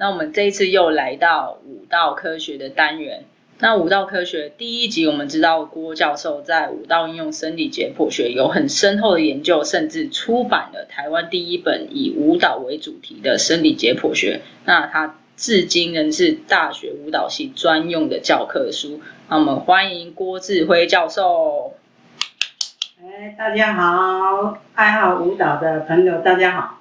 那我们这一次又来到舞蹈科学的单元。那舞蹈科学第一集，我们知道郭教授在舞蹈应用生理解剖学有很深厚的研究，甚至出版了台湾第一本以舞蹈为主题的生理解剖学。那他至今仍是大学舞蹈系专用的教科书。那我们欢迎郭志辉教授。哎，大家好，爱好舞蹈的朋友，大家好。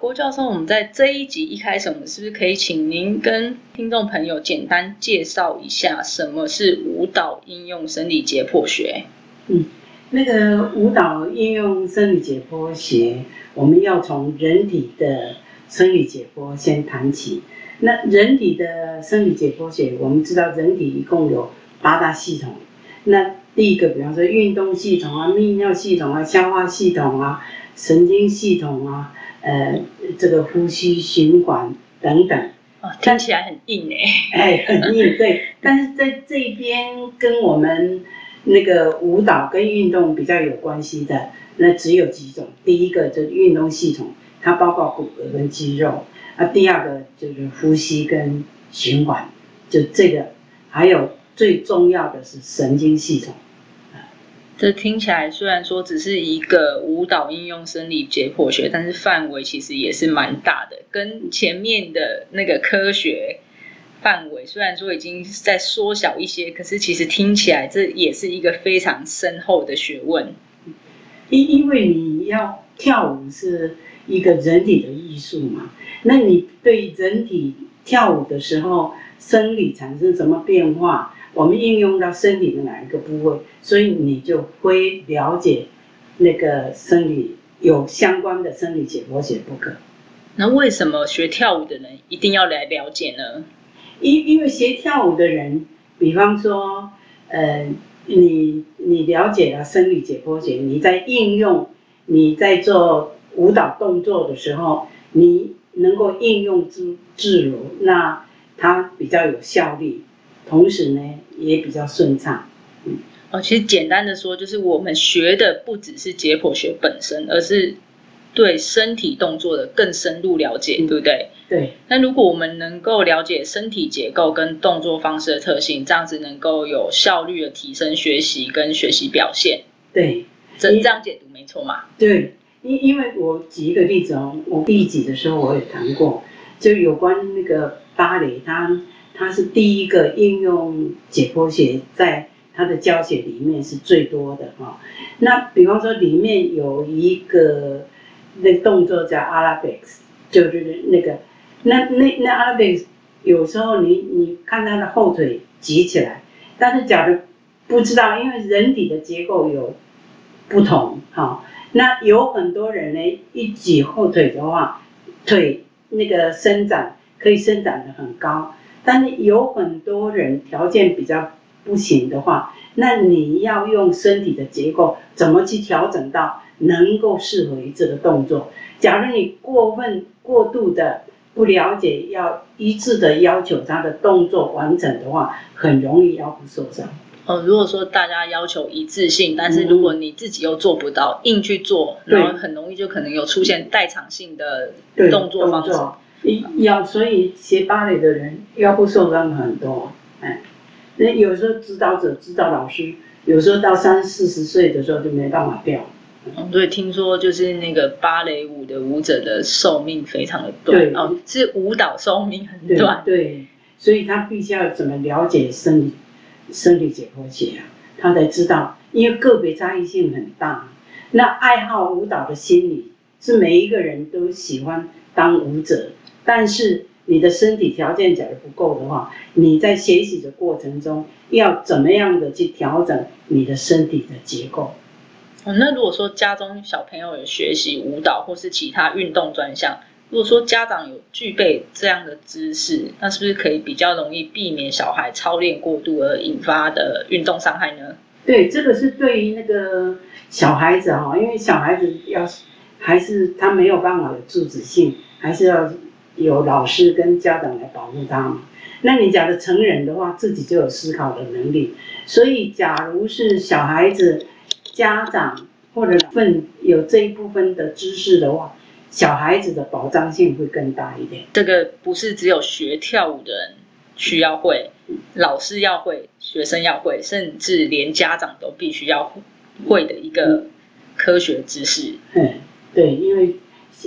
郭教授，我们在这一集一开始，我们是不是可以请您跟听众朋友简单介绍一下什么是舞蹈应用生理解剖学？嗯，那个舞蹈应用生理解剖学，我们要从人体的生理解剖先谈起。那人体的生理解剖学，我们知道人体一共有八大系统。那第一个，比方说运动系统啊、泌尿系统啊、消化系统啊、神经系统啊。呃，这个呼吸循环等等，哦，听起来很硬哎，哎，很硬，对。但是在这边跟我们那个舞蹈跟运动比较有关系的，那只有几种。第一个就是运动系统，它包括骨骼跟肌肉啊。第二个就是呼吸跟循环，就这个。还有最重要的是神经系统。这听起来虽然说只是一个舞蹈应用生理解剖学，但是范围其实也是蛮大的。跟前面的那个科学范围虽然说已经在缩小一些，可是其实听起来这也是一个非常深厚的学问。因因为你要跳舞是一个人体的艺术嘛，那你对人体跳舞的时候生理产生什么变化？我们应用到身体的哪一个部位，所以你就会了解那个生理有相关的生理解剖学不可。那为什么学跳舞的人一定要来了解呢？因因为学跳舞的人，比方说，呃，你你了解了生理解剖学，你在应用你在做舞蹈动作的时候，你能够应用自自如，那它比较有效率。同时呢，也比较顺畅。嗯，哦，其实简单的说，就是我们学的不只是解剖学本身，而是对身体动作的更深入了解，对不对？对。那如果我们能够了解身体结构跟动作方式的特性，这样子能够有效率的提升学习跟学习表现。对，这这样解读没错嘛？对，因因为我举一个例子哦，我第一集的时候我也谈过，就有关那个芭蕾，它。它是第一个应用解剖学，在它的教学里面是最多的哈。那比方说里面有一个那动作叫 Arabics，就是那个那那那 Arabics，有时候你你看他的后腿举起来，但是假如不知道，因为人体的结构有不同哈。那有很多人呢，一举后腿的话，腿那个伸展可以伸展的很高。但是有很多人条件比较不行的话，那你要用身体的结构怎么去调整到能够适合于这个动作？假如你过分过度的不了解，要一致的要求他的动作完整的话，很容易腰部受伤。哦，如果说大家要求一致性，但是如果你自己又做不到，硬去做，然后很容易就可能有出现代偿性的动作方式。腰，所以学芭蕾的人腰部受伤很多，哎，那有时候指导者、指导老师，有时候到三四十岁的时候就没办法跳。嗯，对，听说就是那个芭蕾舞的舞者的寿命非常的短，哦，是舞蹈寿命很短。对，所以他必须要怎么了解生理、生理解剖学啊，他才知道，因为个别差异性很大。那爱好舞蹈的心理是每一个人都喜欢当舞者。但是你的身体条件假如不够的话，你在学习的过程中要怎么样的去调整你的身体的结构？哦，那如果说家中小朋友有学习舞蹈或是其他运动专项，如果说家长有具备这样的知识，那是不是可以比较容易避免小孩操练过度而引发的运动伤害呢？对，这个是对于那个小孩子哈，因为小孩子要还是他没有办法有自主性，还是要有老师跟家长来保护他嘛。那你假的成人的话，自己就有思考的能力，所以假如是小孩子家长或者份有这一部分的知识的话。小孩子的保障性会更大一点。这个不是只有学跳舞的人需要会，老师要会，学生要会，甚至连家长都必须要会的一个科学知识。嗯，对，因为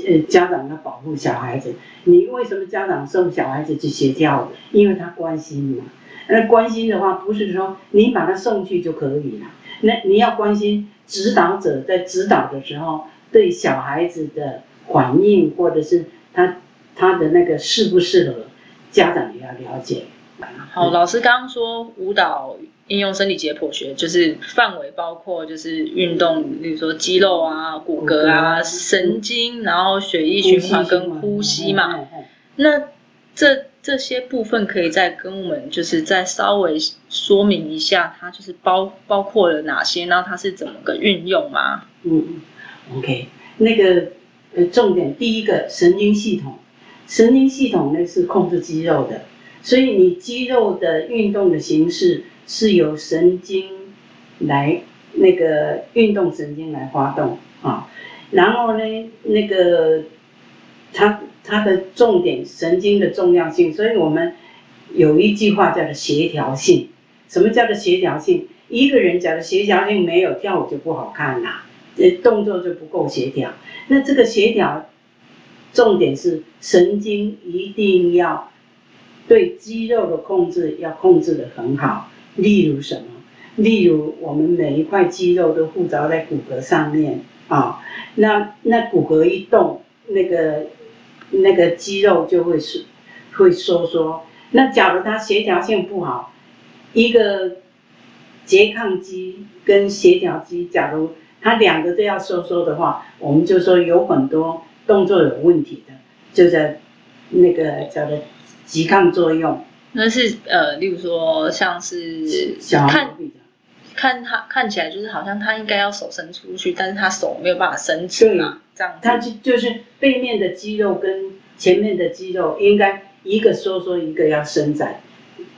呃家长要保护小孩子。你为什么家长送小孩子去学跳舞？因为他关心嘛。那关心的话，不是说你把他送去就可以了。那你要关心指导者在指导的时候对小孩子的。反应或者是他他的那个适不适合，家长也要了解。好，老师刚刚说舞蹈应用生理解剖学，就是范围包括就是运动，比如说肌肉啊、骨骼啊、神经，然后血液循环跟呼吸嘛。那这这些部分可以再跟我们就是再稍微说明一下，它就是包包括了哪些，然后它是怎么个运用吗？嗯，OK，那个。呃，重点第一个神经系统，神经系统呢是控制肌肉的，所以你肌肉的运动的形式是由神经来那个运动神经来发动啊，然后呢，那个它它的重点神经的重要性，所以我们有一句话叫做协调性。什么叫做协调性？一个人假如协调性没有，跳舞就不好看啦。这，动作就不够协调。那这个协调，重点是神经一定要对肌肉的控制要控制的很好。例如什么？例如我们每一块肌肉都附着在骨骼上面啊。那那骨骼一动，那个那个肌肉就会是会收缩。那假如它协调性不好，一个拮抗肌跟协调肌，假如它两个都要收缩的话，我们就说有很多动作有问题的，就在那个叫做拮抗作用。那是呃，例如说像是看看他看起来就是好像他应该要手伸出去，但是他手没有办法伸直嘛，这样。他就就是背面的肌肉跟前面的肌肉应该一个收缩，一个要伸展，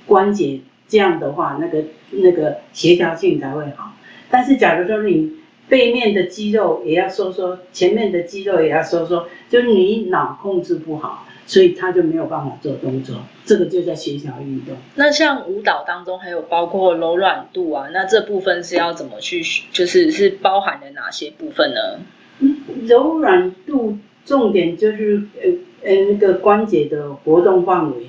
关节这样的话，那个那个协调性才会好。但是假如说你背面的肌肉也要收缩，前面的肌肉也要收缩，就是你脑控制不好，所以他就没有办法做动作。这个就叫协调运动。那像舞蹈当中还有包括柔软度啊，那这部分是要怎么去，就是是包含了哪些部分呢？嗯，柔软度重点就是呃呃那个关节的活动范围，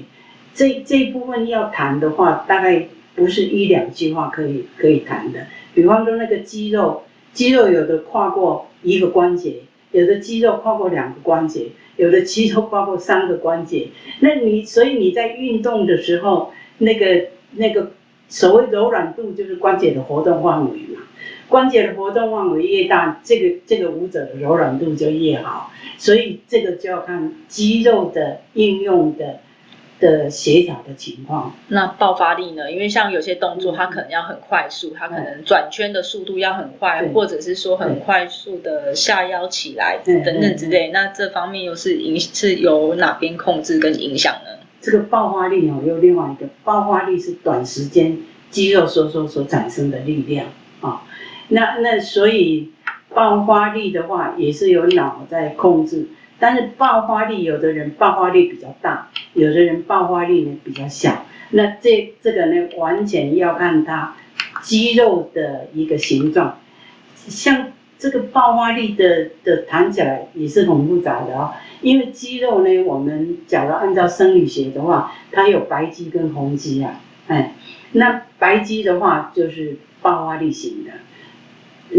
这这一部分要谈的话，大概不是一两句话可以可以谈的。比方说那个肌肉。肌肉有的跨过一个关节，有的肌肉跨过两个关节，有的肌肉跨过三个关节。那你所以你在运动的时候，那个那个所谓柔软度就是关节的活动范围嘛。关节的活动范围越大，这个这个舞者的柔软度就越好。所以这个就要看肌肉的应用的。的协调的情况，那爆发力呢？因为像有些动作，它可能要很快速，它可能转圈的速度要很快，或者是说很快速的下腰起来等等之类。那这方面又是影是由哪边控制跟影响呢？这个爆发力哦，又另外一个爆发力是短时间肌肉收缩所产生的力量啊。那那所以爆发力的话，也是由脑在控制。但是爆发力，有的人爆发力比较大，有的人爆发力呢比较小。那这这个呢，完全要看他肌肉的一个形状。像这个爆发力的的弹起来也是很复杂的哦。因为肌肉呢，我们假如按照生理学的话，它有白肌跟红肌啊。哎，那白肌的话就是爆发力型的，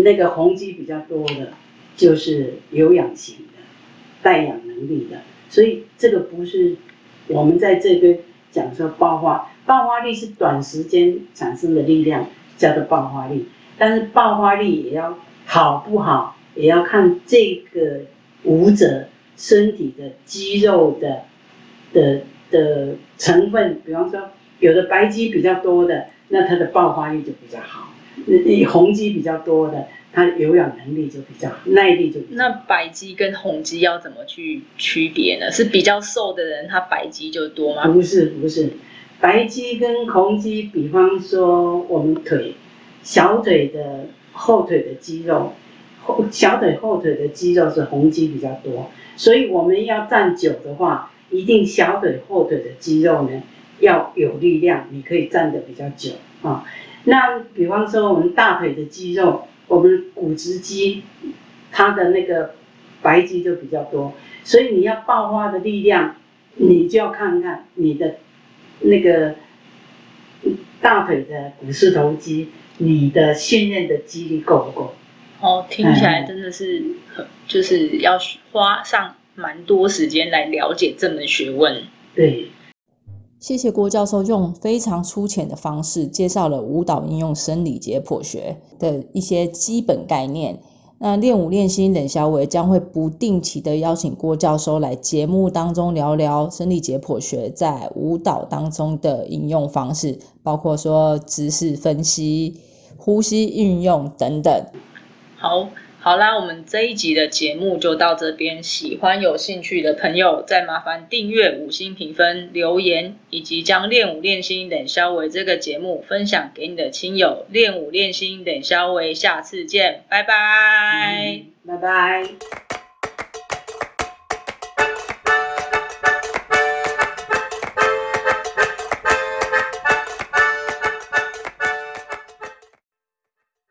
那个红肌比较多的，就是有氧型。带氧能力的，所以这个不是我们在这边讲说爆发，爆发力是短时间产生的力量叫做爆发力，但是爆发力也要好不好，也要看这个舞者身体的肌肉的的的成分，比方说有的白肌比较多的，那它的爆发力就比较好；红肌比较多的，它有氧能力就比较好，耐力就比较那白肌跟红肌要怎么去区别呢？是比较瘦的人，他白肌就多吗？不是不是，白肌跟红肌，比方说我们腿小腿的后腿的肌肉，后小腿后腿的肌肉是红肌比较多，所以我们要站久的话，一定小腿后腿的肌肉呢要有力量，你可以站得比较久啊。那比方说我们大腿的肌肉，我们股直肌，它的那个白肌就比较多，所以你要爆发的力量，你就要看看你的那个大腿的股四头肌，你的训练的肌力够不够？哦，听起来真的是很，就是要花上蛮多时间来了解这门学问。对，谢谢郭教授用非常粗浅的方式介绍了舞蹈应用生理解剖学的一些基本概念。那练舞练心冷小伟将会不定期的邀请郭教授来节目当中聊聊生理解剖学在舞蹈当中的应用方式，包括说姿势分析、呼吸运用等等。好，好啦，我们这一集的节目就到这边。喜欢有兴趣的朋友，再麻烦订阅、五星评分、留言，以及将练武练心等消维这个节目分享给你的亲友。练武练心等消维，下次见，拜拜。拜拜。